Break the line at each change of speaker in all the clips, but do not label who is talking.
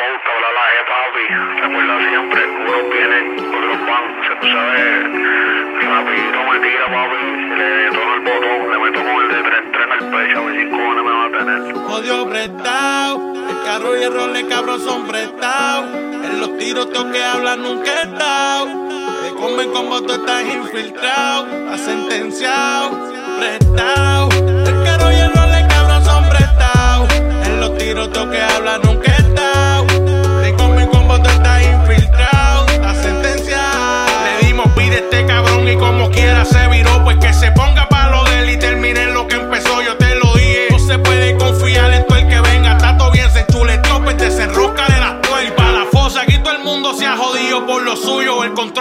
pauta, bla, la E, papi. Recuerda siempre, unos vienen, otros van. Se tú sabes, rapidito me tira, papi. Le tono el botón, le meto con el de 3-3 en el pecho, a ver si cojones me va a tener.
Odio prestado, el carro y el role cabrón son prestados. En los tiros tengo que hablar nunca he estado. Te comen como tú estás infiltrado, has sentenciado, prestado.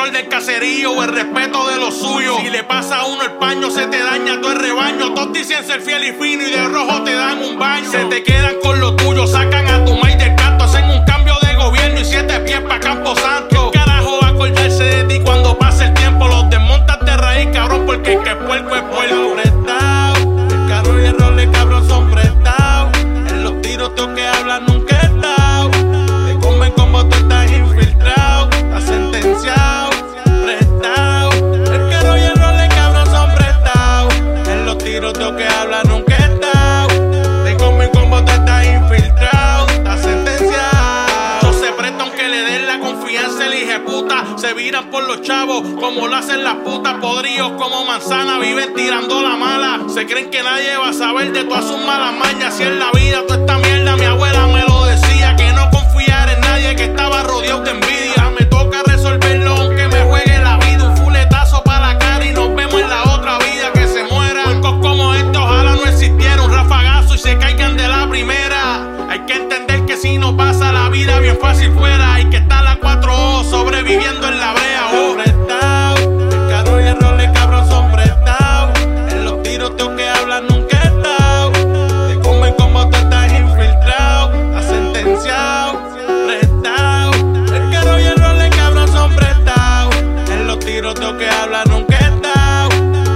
Control del caserío el respeto de lo suyo. Si le pasa a uno el paño, se te daña todo el rebaño. Todos dicen ser fiel y fino y de rojo te dan un baño. Se te quedan por los chavos, como lo hacen las putas. Podríos como manzana, viven tirando la mala. Se creen que nadie va a saber de todas sus malas mañas. Si en la vida toda esta mierda, mi abuela me lo decía. Que no confiar en nadie, que estaba rodeado de envidia. Me toca resolverlo aunque me juegue la vida. Un fuletazo para la cara y nos vemos en la otra vida. Que se muera. Puercos como este, ojalá no existiera un rafagazo y se caigan de la primera. Hay que entender que si no pasa la vida bien fácil fuera. Hay que estar Tengo que hablar, nunca he estado.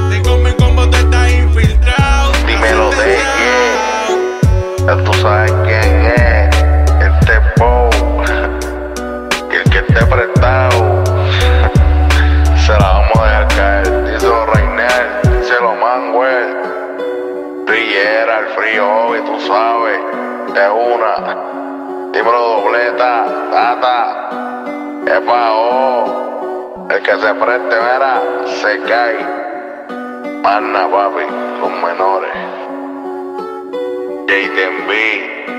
Te comen como tú estás infiltrado.
Dímelo de
sentenciado.
Ya tú sabes quién es, este Bow, que el que esté prestado, se la vamos a dejar caer. Díselo Reinel, díselo Manuel, Riera, el frío, y tú sabes, de una. Dímelo dobleta, tata, oh, el que se preste, mira, se cae. Mana, papi, los menores. Jaden B.